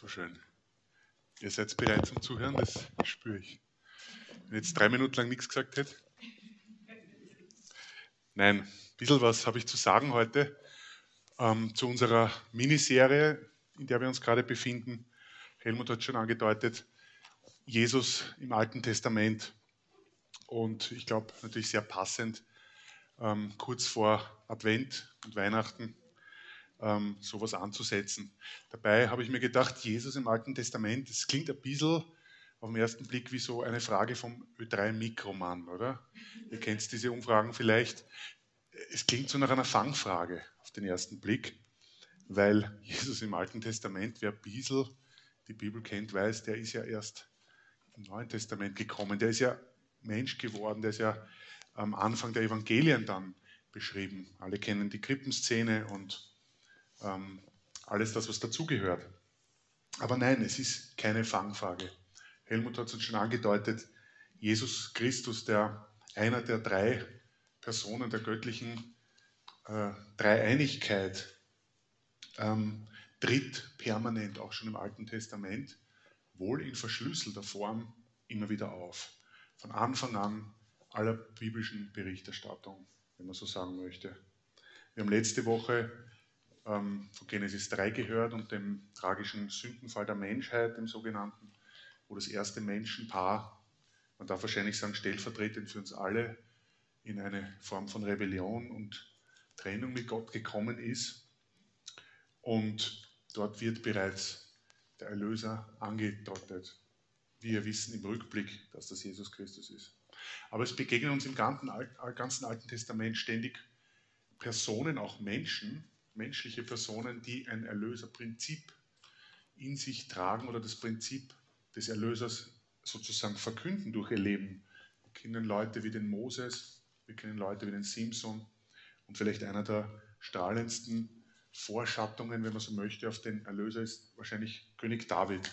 So schön. Ihr seid bereit zum Zuhören, das spüre ich. Wenn ich jetzt drei Minuten lang nichts gesagt hätte. Nein, ein bisschen was habe ich zu sagen heute ähm, zu unserer Miniserie, in der wir uns gerade befinden. Helmut hat schon angedeutet, Jesus im Alten Testament. Und ich glaube natürlich sehr passend, ähm, kurz vor Advent und Weihnachten ähm, sowas anzusetzen. Dabei habe ich mir gedacht, Jesus im Alten Testament, das klingt ein bisschen auf den ersten Blick wie so eine Frage vom Ö3-Mikromann, oder? Ihr kennt diese Umfragen vielleicht. Es klingt so nach einer Fangfrage auf den ersten Blick, weil Jesus im Alten Testament, wer ein bisschen die Bibel kennt, weiß, der ist ja erst im Neuen Testament gekommen. Der ist ja Mensch geworden, der ist ja am Anfang der Evangelien dann beschrieben. Alle kennen die Krippenszene und ähm, alles das, was dazugehört. Aber nein, es ist keine Fangfrage. Helmut hat es uns schon angedeutet, Jesus Christus, der einer der drei Personen der göttlichen äh, Dreieinigkeit, ähm, tritt permanent, auch schon im Alten Testament, wohl in verschlüsselter Form immer wieder auf. Von Anfang an aller biblischen Berichterstattung, wenn man so sagen möchte. Wir haben letzte Woche ähm, von Genesis 3 gehört und dem tragischen Sündenfall der Menschheit, dem sogenannten, wo das erste Menschenpaar, man darf wahrscheinlich sagen, stellvertretend für uns alle, in eine Form von Rebellion und Trennung mit Gott gekommen ist. Und dort wird bereits der Erlöser angedeutet. Wir wissen im Rückblick, dass das Jesus Christus ist. Aber es begegnen uns im ganzen, ganzen Alten Testament ständig Personen, auch Menschen, menschliche Personen, die ein Erlöserprinzip in sich tragen oder das Prinzip des Erlösers sozusagen verkünden durch ihr Leben. Wir kennen Leute wie den Moses, wir kennen Leute wie den Simpson und vielleicht einer der strahlendsten Vorschattungen, wenn man so möchte, auf den Erlöser ist wahrscheinlich König David.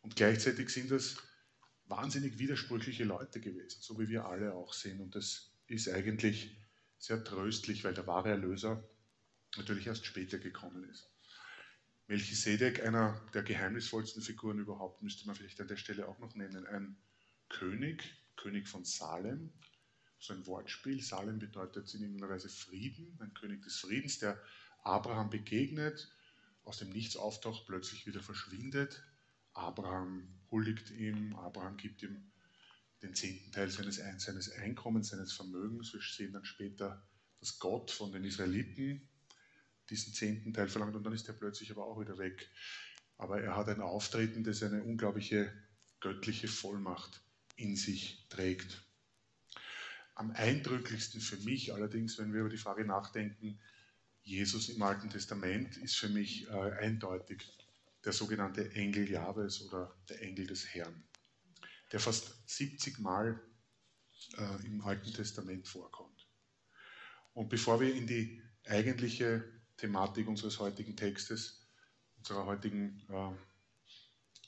Und gleichzeitig sind das wahnsinnig widersprüchliche Leute gewesen, so wie wir alle auch sind. Und das ist eigentlich sehr tröstlich, weil der wahre Erlöser natürlich erst später gekommen ist. Melchisedek, einer der geheimnisvollsten Figuren überhaupt, müsste man vielleicht an der Stelle auch noch nennen. Ein König, König von Salem, so ein Wortspiel. Salem bedeutet in irgendeiner Weise Frieden, ein König des Friedens, der Abraham begegnet, aus dem Nichts auftaucht, plötzlich wieder verschwindet. Abraham huldigt ihm, Abraham gibt ihm den zehnten Teil seines, seines Einkommens, seines Vermögens. Wir sehen dann später, dass Gott von den Israeliten diesen zehnten Teil verlangt und dann ist er plötzlich aber auch wieder weg. Aber er hat ein Auftreten, das eine unglaubliche göttliche Vollmacht in sich trägt. Am eindrücklichsten für mich allerdings, wenn wir über die Frage nachdenken, Jesus im Alten Testament ist für mich äh, eindeutig der sogenannte Engel Jahwes oder der Engel des Herrn, der fast 70 Mal äh, im Alten Testament vorkommt. Und bevor wir in die eigentliche Thematik unseres heutigen Textes, unserer heutigen äh,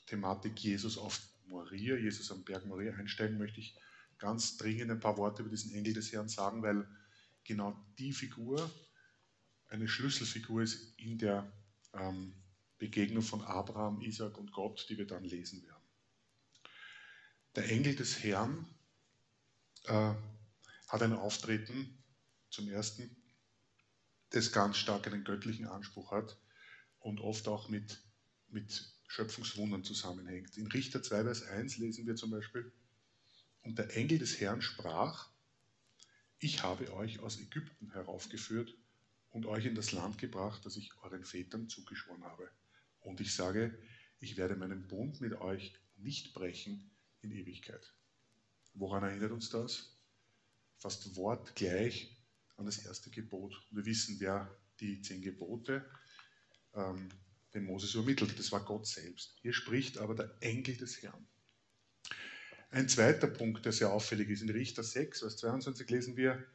Thematik Jesus auf Moria, Jesus am Berg Moria einsteigen, möchte ich ganz dringend ein paar Worte über diesen Engel des Herrn sagen, weil genau die Figur eine Schlüsselfigur ist in der ähm, Begegnung von Abraham, Isaac und Gott, die wir dann lesen werden. Der Engel des Herrn äh, hat ein Auftreten zum ersten das ganz stark einen göttlichen Anspruch hat und oft auch mit, mit Schöpfungswundern zusammenhängt. In Richter 2, Vers 1 lesen wir zum Beispiel, und der Engel des Herrn sprach, ich habe euch aus Ägypten heraufgeführt und euch in das Land gebracht, das ich euren Vätern zugeschworen habe. Und ich sage, ich werde meinen Bund mit euch nicht brechen in Ewigkeit. Woran erinnert uns das? Fast wortgleich an das erste Gebot. Wir wissen, wer die zehn Gebote ähm, dem Moses übermittelt. Das war Gott selbst. Hier spricht aber der Engel des Herrn. Ein zweiter Punkt, der sehr auffällig ist, in Richter 6, Vers 22 lesen wir,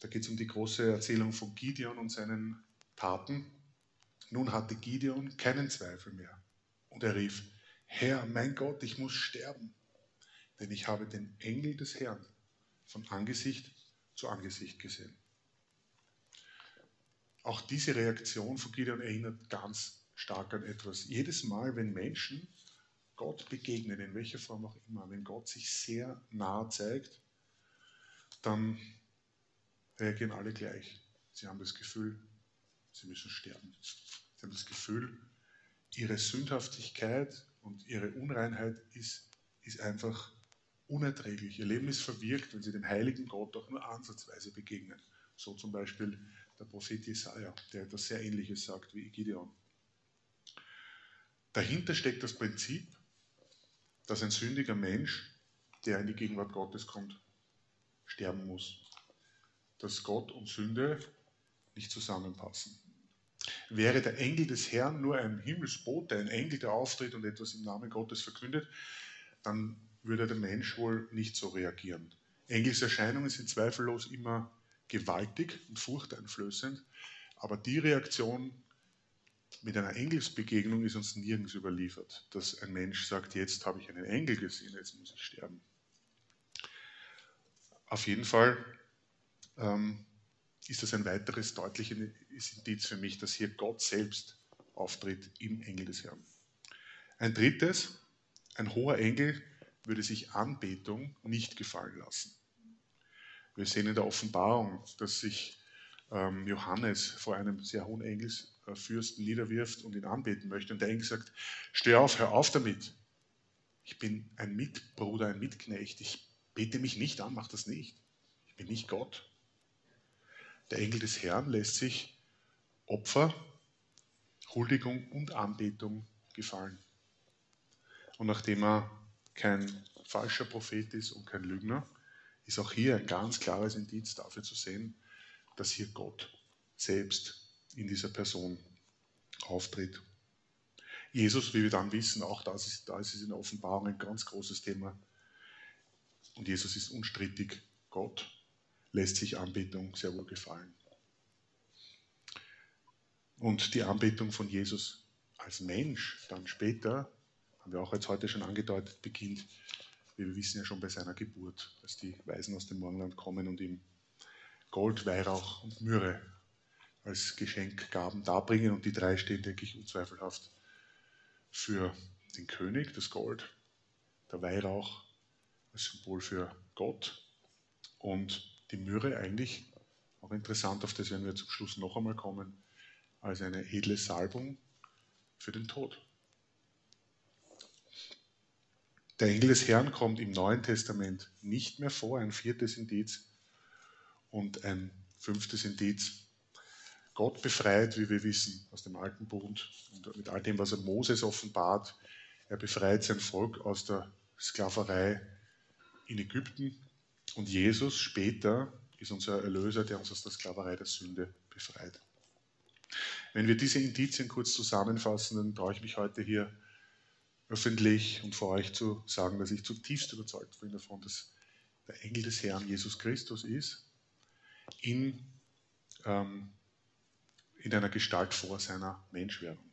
da geht es um die große Erzählung von Gideon und seinen Taten. Nun hatte Gideon keinen Zweifel mehr. Und er rief, Herr, mein Gott, ich muss sterben, denn ich habe den Engel des Herrn von Angesicht zu Angesicht gesehen. Auch diese Reaktion von Gideon erinnert ganz stark an etwas. Jedes Mal, wenn Menschen Gott begegnen, in welcher Form auch immer, wenn Gott sich sehr nah zeigt, dann reagieren alle gleich. Sie haben das Gefühl, sie müssen sterben. Sie haben das Gefühl, ihre Sündhaftigkeit und ihre Unreinheit ist, ist einfach unerträglich. Ihr Leben ist verwirkt, wenn sie dem heiligen Gott auch nur ansatzweise begegnen. So zum Beispiel der Prophet Jesaja, der etwas sehr Ähnliches sagt wie Gideon. Dahinter steckt das Prinzip, dass ein sündiger Mensch, der in die Gegenwart Gottes kommt, sterben muss. Dass Gott und Sünde nicht zusammenpassen. Wäre der Engel des Herrn nur ein Himmelsbote, ein Engel, der auftritt und etwas im Namen Gottes verkündet, dann würde der Mensch wohl nicht so reagieren. Engelserscheinungen sind zweifellos immer gewaltig und furchteinflößend, aber die Reaktion mit einer Engelsbegegnung ist uns nirgends überliefert, dass ein Mensch sagt, jetzt habe ich einen Engel gesehen, jetzt muss ich sterben. Auf jeden Fall ähm, ist das ein weiteres deutliches Indiz für mich, dass hier Gott selbst auftritt im Engel des Herrn. Ein drittes, ein hoher Engel würde sich Anbetung nicht gefallen lassen. Wir sehen in der Offenbarung, dass sich ähm, Johannes vor einem sehr hohen Engelsfürsten niederwirft und ihn anbeten möchte. Und der Engel sagt, steh auf, hör auf damit. Ich bin ein Mitbruder, ein Mitknecht. Ich bete mich nicht an, mach das nicht. Ich bin nicht Gott. Der Engel des Herrn lässt sich Opfer, Huldigung und Anbetung gefallen. Und nachdem er kein falscher Prophet ist und kein Lügner, ist auch hier ein ganz klares Indiz dafür zu sehen, dass hier Gott selbst in dieser Person auftritt. Jesus, wie wir dann wissen, auch das ist, da ist es in der Offenbarung ein ganz großes Thema. Und Jesus ist unstrittig Gott lässt sich Anbetung sehr wohl gefallen. Und die Anbetung von Jesus als Mensch dann später, haben wir auch jetzt heute schon angedeutet, beginnt, wir wissen ja schon bei seiner Geburt, als die Weisen aus dem Morgenland kommen und ihm Gold, Weihrauch und Myrrhe als Geschenkgaben darbringen. Und die drei stehen, denke ich, unzweifelhaft für den König, das Gold, der Weihrauch als Symbol für Gott und die Myrrhe eigentlich, auch interessant, auf das werden wir zum Schluss noch einmal kommen, als eine edle Salbung für den Tod. Der Engel des Herrn kommt im Neuen Testament nicht mehr vor, ein viertes Indiz und ein fünftes Indiz. Gott befreit, wie wir wissen, aus dem alten Bund und mit all dem, was er Moses offenbart. Er befreit sein Volk aus der Sklaverei in Ägypten und Jesus später ist unser Erlöser, der uns aus der Sklaverei der Sünde befreit. Wenn wir diese Indizien kurz zusammenfassen, dann traue ich mich heute hier öffentlich und vor euch zu sagen, dass ich zutiefst überzeugt bin davon, dass der Engel des Herrn Jesus Christus ist, in, ähm, in einer Gestalt vor seiner Menschwerdung.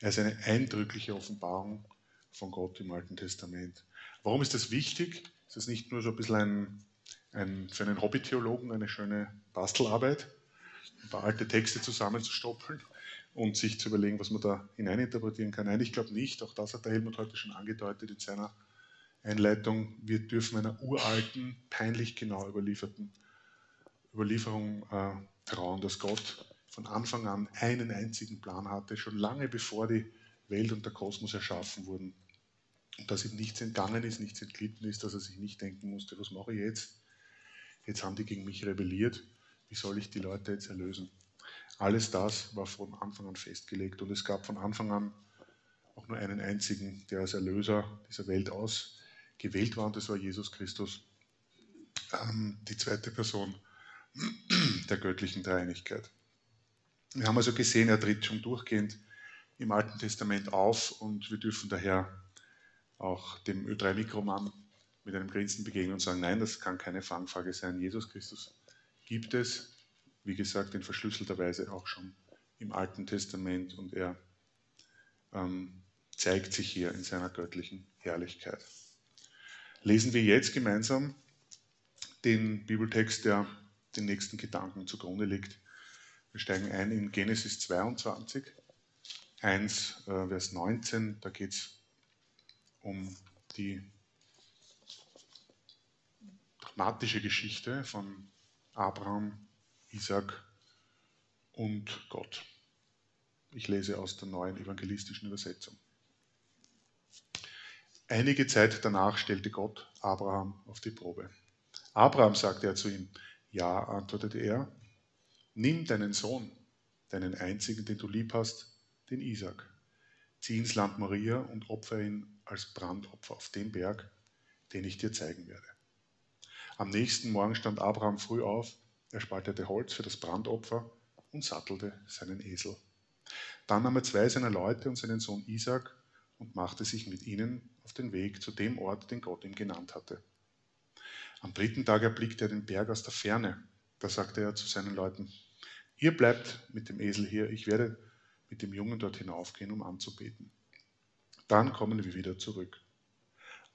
Er ist eine eindrückliche Offenbarung von Gott im Alten Testament. Warum ist das wichtig? Ist das nicht nur so ein bisschen ein, ein für einen Hobbytheologen eine schöne Bastelarbeit, ein paar alte Texte zusammenzustoppeln und sich zu überlegen, was man da hineininterpretieren kann? Nein, ich glaube nicht. Auch das hat der Helmut heute schon angedeutet in seiner Einleitung. Wir dürfen einer uralten, peinlich genau überlieferten Überlieferung äh, trauen, dass Gott von Anfang an einen einzigen Plan hatte, schon lange bevor die Welt und der Kosmos erschaffen wurden. Und dass ihm nichts entgangen ist, nichts entglitten ist, dass er sich nicht denken musste, was mache ich jetzt? Jetzt haben die gegen mich rebelliert, wie soll ich die Leute jetzt erlösen? Alles das war von Anfang an festgelegt und es gab von Anfang an auch nur einen einzigen, der als Erlöser dieser Welt ausgewählt war und das war Jesus Christus, ähm, die zweite Person der göttlichen Dreieinigkeit. Wir haben also gesehen, er tritt schon durchgehend im Alten Testament auf und wir dürfen daher auch dem Ö3-Mikromann mit einem Grinsen begegnen und sagen, nein, das kann keine Fangfrage sein. Jesus Christus gibt es, wie gesagt, in verschlüsselter Weise auch schon im Alten Testament und er ähm, zeigt sich hier in seiner göttlichen Herrlichkeit. Lesen wir jetzt gemeinsam den Bibeltext, der den nächsten Gedanken zugrunde liegt. Wir steigen ein in Genesis 22, 1, äh, Vers 19, da geht es um die dramatische Geschichte von Abraham, Isaac und Gott. Ich lese aus der neuen evangelistischen Übersetzung. Einige Zeit danach stellte Gott Abraham auf die Probe. Abraham sagte er zu ihm, ja, antwortete er, nimm deinen Sohn, deinen einzigen, den du lieb hast, den Isaac, zieh ins Land Maria und opfer ihn als Brandopfer auf den Berg, den ich dir zeigen werde. Am nächsten Morgen stand Abraham früh auf, er spaltete Holz für das Brandopfer und sattelte seinen Esel. Dann nahm er zwei seiner Leute und seinen Sohn Isaac und machte sich mit ihnen auf den Weg zu dem Ort, den Gott ihm genannt hatte. Am dritten Tag erblickte er den Berg aus der Ferne. Da sagte er zu seinen Leuten, ihr bleibt mit dem Esel hier, ich werde mit dem Jungen dort hinaufgehen, um anzubeten. Dann kommen wir wieder zurück.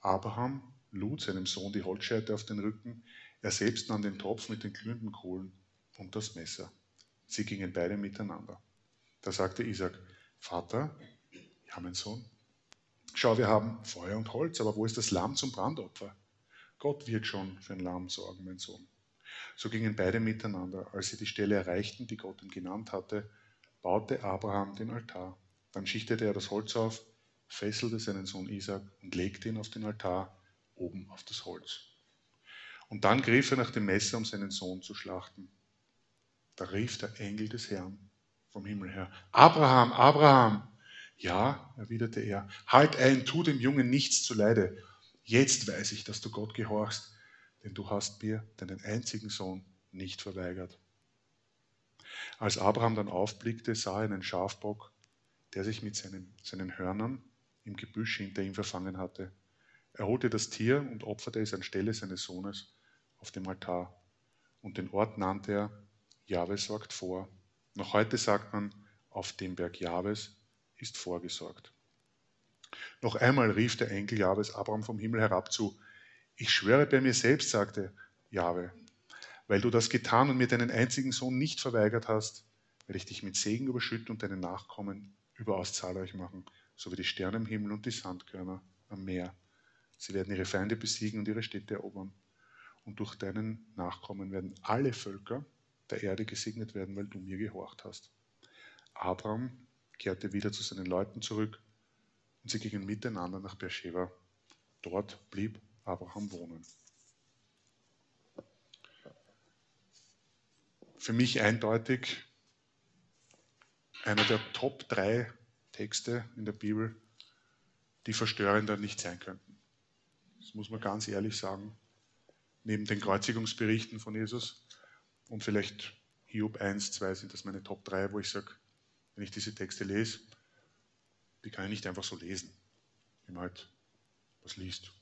Abraham lud seinem Sohn die Holzscheite auf den Rücken, er selbst nahm den Topf mit den glühenden Kohlen und das Messer. Sie gingen beide miteinander. Da sagte Isaac, Vater, ja mein Sohn, schau, wir haben Feuer und Holz, aber wo ist das Lamm zum Brandopfer? Gott wird schon für ein Lamm sorgen, mein Sohn. So gingen beide miteinander. Als sie die Stelle erreichten, die Gott ihm genannt hatte, baute Abraham den Altar. Dann schichtete er das Holz auf, fesselte seinen Sohn Isaac und legte ihn auf den Altar oben auf das Holz. Und dann griff er nach dem Messer, um seinen Sohn zu schlachten. Da rief der Engel des Herrn vom Himmel her, Abraham, Abraham. Ja, erwiderte er, halt ein, tu dem Jungen nichts zuleide. Jetzt weiß ich, dass du Gott gehorchst, denn du hast mir deinen einzigen Sohn nicht verweigert. Als Abraham dann aufblickte, sah er einen Schafbock, der sich mit seinen, seinen Hörnern im Gebüsch hinter ihm verfangen hatte. Er holte das Tier und opferte es anstelle seines Sohnes auf dem Altar. Und den Ort nannte er Jahwe sorgt vor. Noch heute sagt man, auf dem Berg Jahwes ist vorgesorgt. Noch einmal rief der Enkel Jahwes Abraham vom Himmel herab zu. Ich schwöre bei mir selbst, sagte Jahwe, weil du das getan und mir deinen einzigen Sohn nicht verweigert hast, werde ich dich mit Segen überschütten und deine Nachkommen überaus zahlreich machen, so wie die Sterne im Himmel und die Sandkörner am Meer. Sie werden ihre Feinde besiegen und ihre Städte erobern. Und durch deinen Nachkommen werden alle Völker der Erde gesegnet werden, weil du mir gehorcht hast. Abraham kehrte wieder zu seinen Leuten zurück und sie gingen miteinander nach Beersheba. Dort blieb Abraham wohnen. Für mich eindeutig einer der Top drei Texte in der Bibel, die verstörender nicht sein könnten. Das muss man ganz ehrlich sagen. Neben den Kreuzigungsberichten von Jesus und vielleicht Hiob 1, 2 sind das meine Top 3, wo ich sage, wenn ich diese Texte lese, die kann ich nicht einfach so lesen, wie man halt was liest.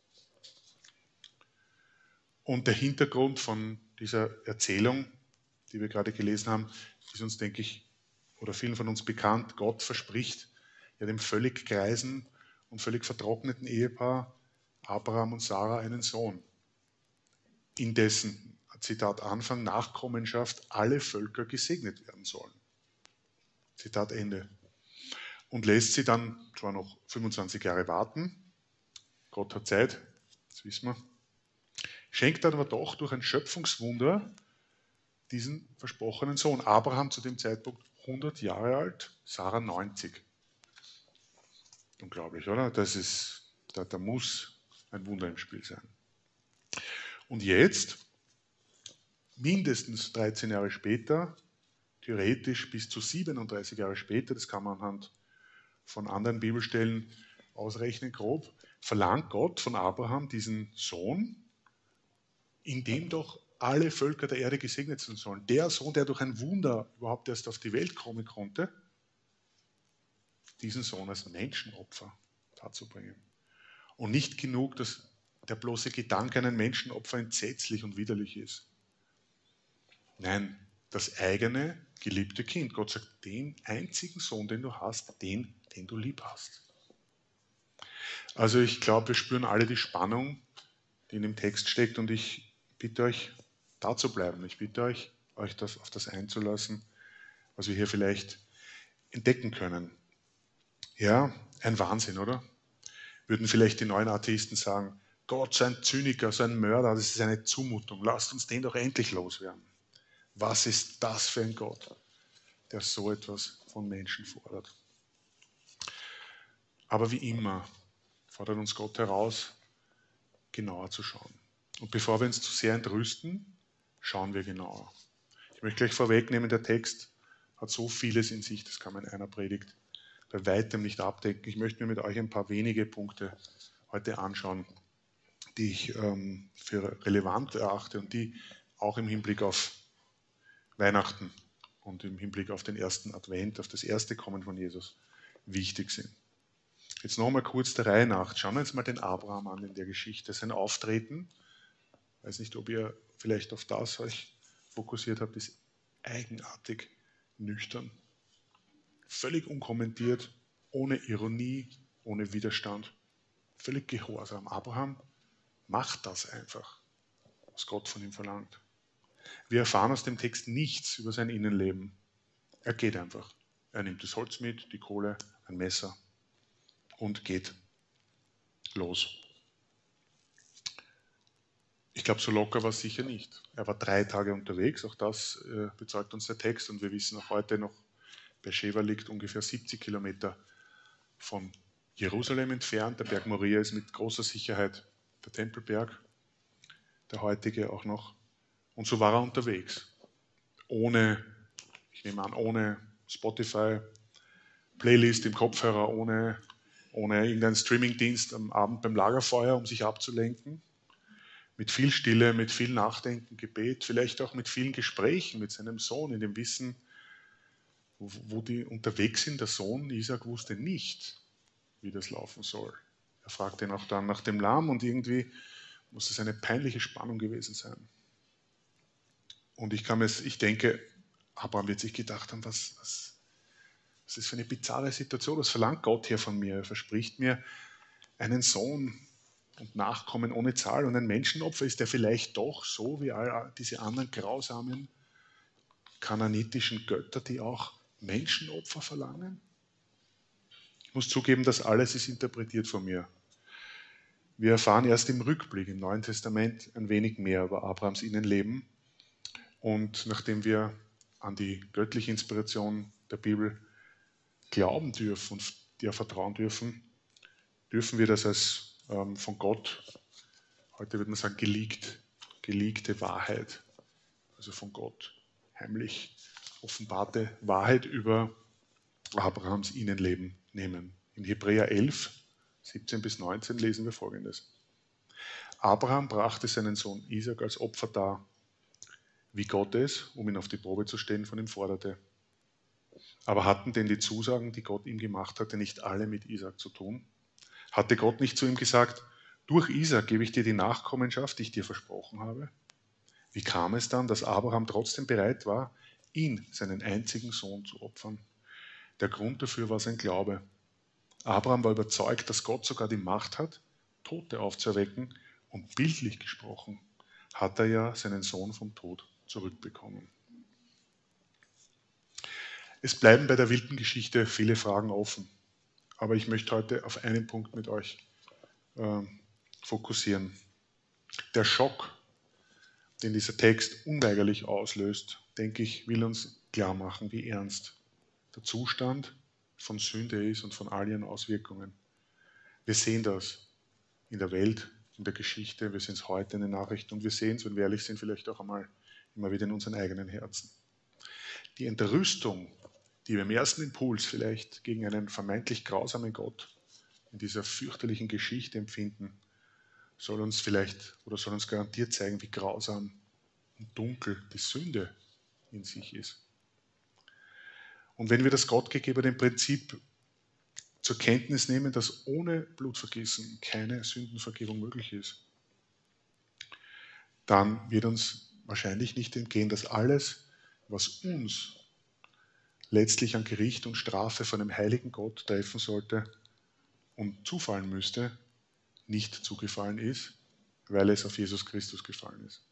Und der Hintergrund von dieser Erzählung, die wir gerade gelesen haben, ist uns, denke ich, oder vielen von uns bekannt. Gott verspricht ja dem völlig greisen und völlig vertrockneten Ehepaar Abraham und Sarah einen Sohn, in dessen, Zitat Anfang, Nachkommenschaft alle Völker gesegnet werden sollen. Zitat Ende. Und lässt sie dann zwar noch 25 Jahre warten, Gott hat Zeit, das wissen wir, schenkt dann aber doch durch ein Schöpfungswunder diesen versprochenen Sohn. Abraham zu dem Zeitpunkt 100 Jahre alt, Sarah 90. Unglaublich, oder? Das ist, da, da muss ein Wunder im Spiel sein. Und jetzt, mindestens 13 Jahre später, theoretisch bis zu 37 Jahre später, das kann man anhand von anderen Bibelstellen ausrechnen, grob, verlangt Gott von Abraham diesen Sohn, in dem doch alle Völker der Erde gesegnet sein sollen. Der Sohn, der durch ein Wunder überhaupt erst auf die Welt kommen konnte, diesen Sohn als Menschenopfer darzubringen. Und nicht genug, dass der bloße Gedanke an ein Menschenopfer entsetzlich und widerlich ist. Nein, das eigene geliebte Kind. Gott sagt, den einzigen Sohn, den du hast, den, den du lieb hast. Also ich glaube, wir spüren alle die Spannung, die in dem Text steckt und ich bitte euch, da zu bleiben. Ich bitte euch, euch das, auf das einzulassen, was wir hier vielleicht entdecken können. Ja, ein Wahnsinn, oder? Würden vielleicht die neuen Atheisten sagen, Gott, so ein Zyniker, so ein Mörder, das ist eine Zumutung. Lasst uns den doch endlich loswerden. Was ist das für ein Gott, der so etwas von Menschen fordert? Aber wie immer fordert uns Gott heraus, genauer zu schauen. Und bevor wir uns zu sehr entrüsten, schauen wir genauer. Ich möchte gleich vorwegnehmen, der Text hat so vieles in sich, das kann man in einer Predigt bei weitem nicht abdecken. Ich möchte mir mit euch ein paar wenige Punkte heute anschauen, die ich ähm, für relevant erachte und die auch im Hinblick auf Weihnachten und im Hinblick auf den ersten Advent, auf das erste Kommen von Jesus wichtig sind. Jetzt nochmal kurz der Reihe nach. Schauen wir uns mal den Abraham an in der Geschichte. Sein Auftreten, ich weiß nicht, ob ihr vielleicht auf das euch fokussiert habt, ist eigenartig nüchtern, völlig unkommentiert, ohne Ironie, ohne Widerstand, völlig gehorsam. Abraham macht das einfach, was Gott von ihm verlangt. Wir erfahren aus dem Text nichts über sein Innenleben. Er geht einfach. Er nimmt das Holz mit, die Kohle, ein Messer und geht los. Ich glaube, so locker war es sicher nicht. Er war drei Tage unterwegs, auch das äh, bezeugt uns der Text und wir wissen auch heute noch, Beersheba liegt ungefähr 70 Kilometer von Jerusalem entfernt. Der Berg Moria ist mit großer Sicherheit der Tempelberg, der heutige auch noch. Und so war er unterwegs, ohne, ich nehme an, ohne Spotify, Playlist im Kopfhörer, ohne ohne irgendeinen Streamingdienst am Abend beim Lagerfeuer, um sich abzulenken. Mit viel Stille, mit viel Nachdenken, Gebet, vielleicht auch mit vielen Gesprächen mit seinem Sohn, in dem Wissen, wo, die unterwegs sind. Der Sohn Isaac wusste nicht, wie das laufen soll. Er fragte ihn auch dann nach dem Lamm und irgendwie muss es eine peinliche Spannung gewesen sein. Und ich, kann es, ich denke, Abraham wird sich gedacht haben, was, was, was ist für eine bizarre Situation? Was verlangt Gott hier von mir? Er verspricht mir einen Sohn und Nachkommen ohne Zahl und ein Menschenopfer. Ist der vielleicht doch so wie all diese anderen grausamen kananitischen Götter, die auch Menschenopfer verlangen? Ich muss zugeben, das alles ist interpretiert von mir. Wir erfahren erst im Rückblick im Neuen Testament ein wenig mehr über Abrahams Innenleben. Und nachdem wir an die göttliche Inspiration der Bibel glauben dürfen und dir vertrauen dürfen, dürfen wir das als ähm, von Gott, heute würde man sagen, geleakt, geleakte Wahrheit, also von Gott heimlich offenbarte Wahrheit über Abrahams Innenleben nehmen. In Hebräer 11, 17 bis 19 lesen wir folgendes. Abraham brachte seinen Sohn Isaac als Opfer dar, wie Gott es, um ihn auf die Probe zu stellen, von ihm forderte. Aber hatten denn die Zusagen, die Gott ihm gemacht hatte, nicht alle mit Isaac zu tun? Hatte Gott nicht zu ihm gesagt, durch Isaac gebe ich dir die Nachkommenschaft, die ich dir versprochen habe? Wie kam es dann, dass Abraham trotzdem bereit war, ihn, seinen einzigen Sohn, zu opfern? Der Grund dafür war sein Glaube. Abraham war überzeugt, dass Gott sogar die Macht hat, Tote aufzuerwecken, und bildlich gesprochen hat er ja seinen Sohn vom Tod zurückbekommen. Es bleiben bei der wilden Geschichte viele Fragen offen. Aber ich möchte heute auf einen Punkt mit euch äh, fokussieren. Der Schock, den dieser Text unweigerlich auslöst, denke ich, will uns klar machen, wie ernst der Zustand von Sünde ist und von all ihren Auswirkungen. Wir sehen das in der Welt, in der Geschichte, wir sehen es heute in den Nachrichten und wir sehen es, wenn wir ehrlich sind, vielleicht auch einmal immer wieder in unseren eigenen Herzen. Die Entrüstung die wir im ersten Impuls vielleicht gegen einen vermeintlich grausamen Gott in dieser fürchterlichen Geschichte empfinden, soll uns vielleicht oder soll uns garantiert zeigen, wie grausam und dunkel die Sünde in sich ist. Und wenn wir das gottgegebene Prinzip zur Kenntnis nehmen, dass ohne Blutvergießen keine Sündenvergebung möglich ist, dann wird uns wahrscheinlich nicht entgehen, dass alles, was uns letztlich an Gericht und Strafe von einem heiligen Gott treffen sollte und zufallen müsste, nicht zugefallen ist, weil es auf Jesus Christus gefallen ist.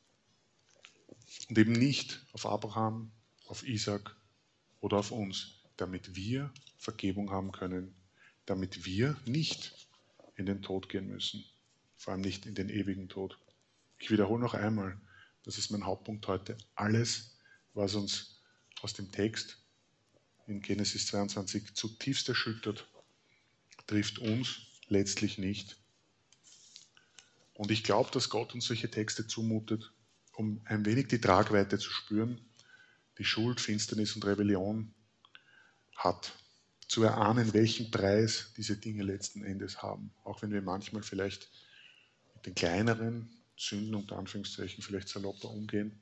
Und eben nicht auf Abraham, auf Isaac oder auf uns, damit wir Vergebung haben können damit wir nicht in den Tod gehen müssen, vor allem nicht in den ewigen Tod. Ich wiederhole noch einmal, das ist mein Hauptpunkt heute. Alles, was uns aus dem Text in Genesis 22 zutiefst erschüttert, trifft uns letztlich nicht. Und ich glaube, dass Gott uns solche Texte zumutet, um ein wenig die Tragweite zu spüren, die Schuld, Finsternis und Rebellion hat. Zu erahnen, welchen Preis diese Dinge letzten Endes haben. Auch wenn wir manchmal vielleicht mit den kleineren Sünden unter Anführungszeichen vielleicht salopper umgehen.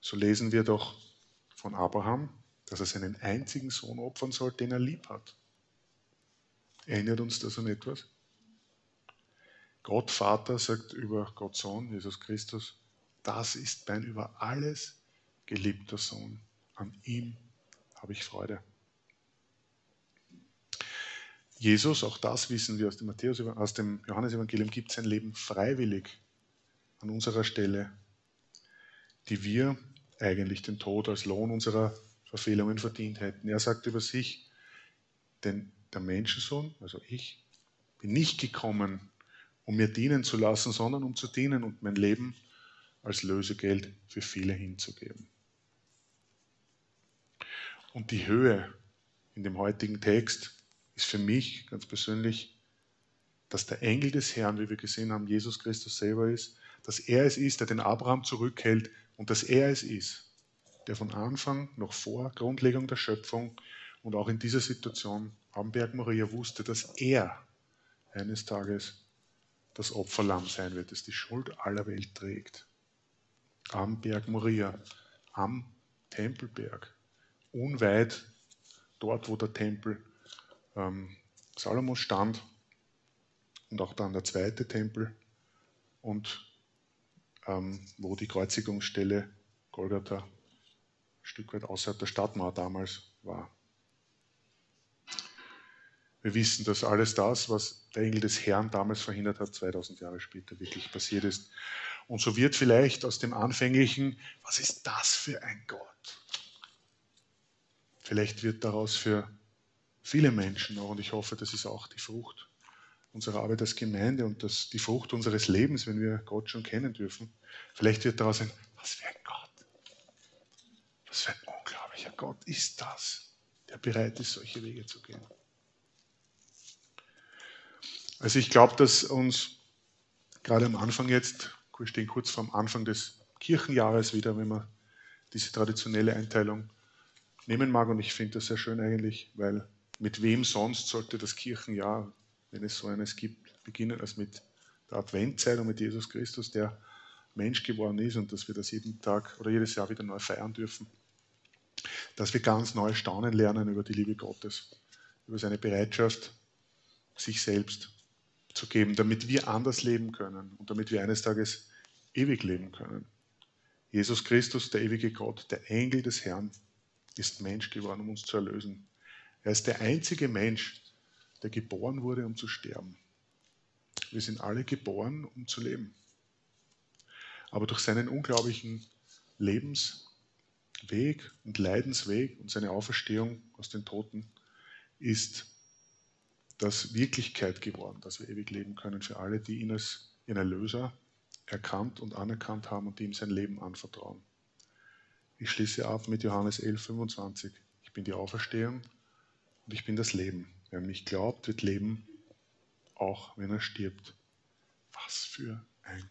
So lesen wir doch von Abraham, dass er seinen einzigen Sohn opfern soll, den er lieb hat. Erinnert uns das an etwas? Gott Vater sagt über Gott Sohn, Jesus Christus, das ist mein über alles geliebter Sohn. An ihm habe ich Freude. Jesus, auch das wissen wir aus dem, Matthäus, aus dem Johannesevangelium, gibt sein Leben freiwillig an unserer Stelle, die wir eigentlich den Tod als Lohn unserer Verfehlungen verdient hätten. Er sagt über sich, denn der Menschensohn, also ich, bin nicht gekommen, um mir dienen zu lassen, sondern um zu dienen und mein Leben als Lösegeld für viele hinzugeben. Und die Höhe in dem heutigen Text ist für mich ganz persönlich, dass der Engel des Herrn, wie wir gesehen haben, Jesus Christus selber ist, dass er es ist, der den Abraham zurückhält und dass er es ist, der von Anfang, noch vor Grundlegung der Schöpfung und auch in dieser Situation am Berg Moria wusste, dass er eines Tages das Opferlamm sein wird, das die Schuld aller Welt trägt. Am Berg Moria, am Tempelberg, unweit dort, wo der Tempel ähm, Salomos stand und auch dann der zweite Tempel und ähm, wo die Kreuzigungsstelle Golgatha ein Stück weit außerhalb der Stadtmauer damals war. Wir wissen, dass alles das, was der Engel des Herrn damals verhindert hat, 2000 Jahre später wirklich passiert ist. Und so wird vielleicht aus dem Anfänglichen, was ist das für ein Gott? Vielleicht wird daraus für viele Menschen auch, und ich hoffe, das ist auch die Frucht unserer Arbeit als Gemeinde und das, die Frucht unseres Lebens, wenn wir Gott schon kennen dürfen. Vielleicht wird daraus ein, was für ein Gott, was für ein unglaublicher Gott ist das, der bereit ist, solche Wege zu gehen. Also ich glaube, dass uns gerade am Anfang jetzt, wir stehen kurz vor dem Anfang des Kirchenjahres wieder, wenn man diese traditionelle Einteilung nehmen mag, und ich finde das sehr schön eigentlich, weil mit wem sonst sollte das Kirchenjahr wenn es so eines gibt, beginnen als mit der Adventzeit und mit Jesus Christus, der Mensch geworden ist und dass wir das jeden Tag oder jedes Jahr wieder neu feiern dürfen. Dass wir ganz neu staunen lernen über die Liebe Gottes, über seine Bereitschaft, sich selbst zu geben, damit wir anders leben können und damit wir eines Tages ewig leben können. Jesus Christus, der ewige Gott, der Engel des Herrn, ist Mensch geworden, um uns zu erlösen. Er ist der einzige Mensch, der geboren wurde, um zu sterben. Wir sind alle geboren, um zu leben. Aber durch seinen unglaublichen Lebensweg und Leidensweg und seine Auferstehung aus den Toten ist das Wirklichkeit geworden, dass wir ewig leben können für alle, die ihn als ihren Erlöser erkannt und anerkannt haben und ihm sein Leben anvertrauen. Ich schließe ab mit Johannes 11, 25. Ich bin die Auferstehung und ich bin das Leben. Wer an mich glaubt, wird leben, auch wenn er stirbt. Was für ein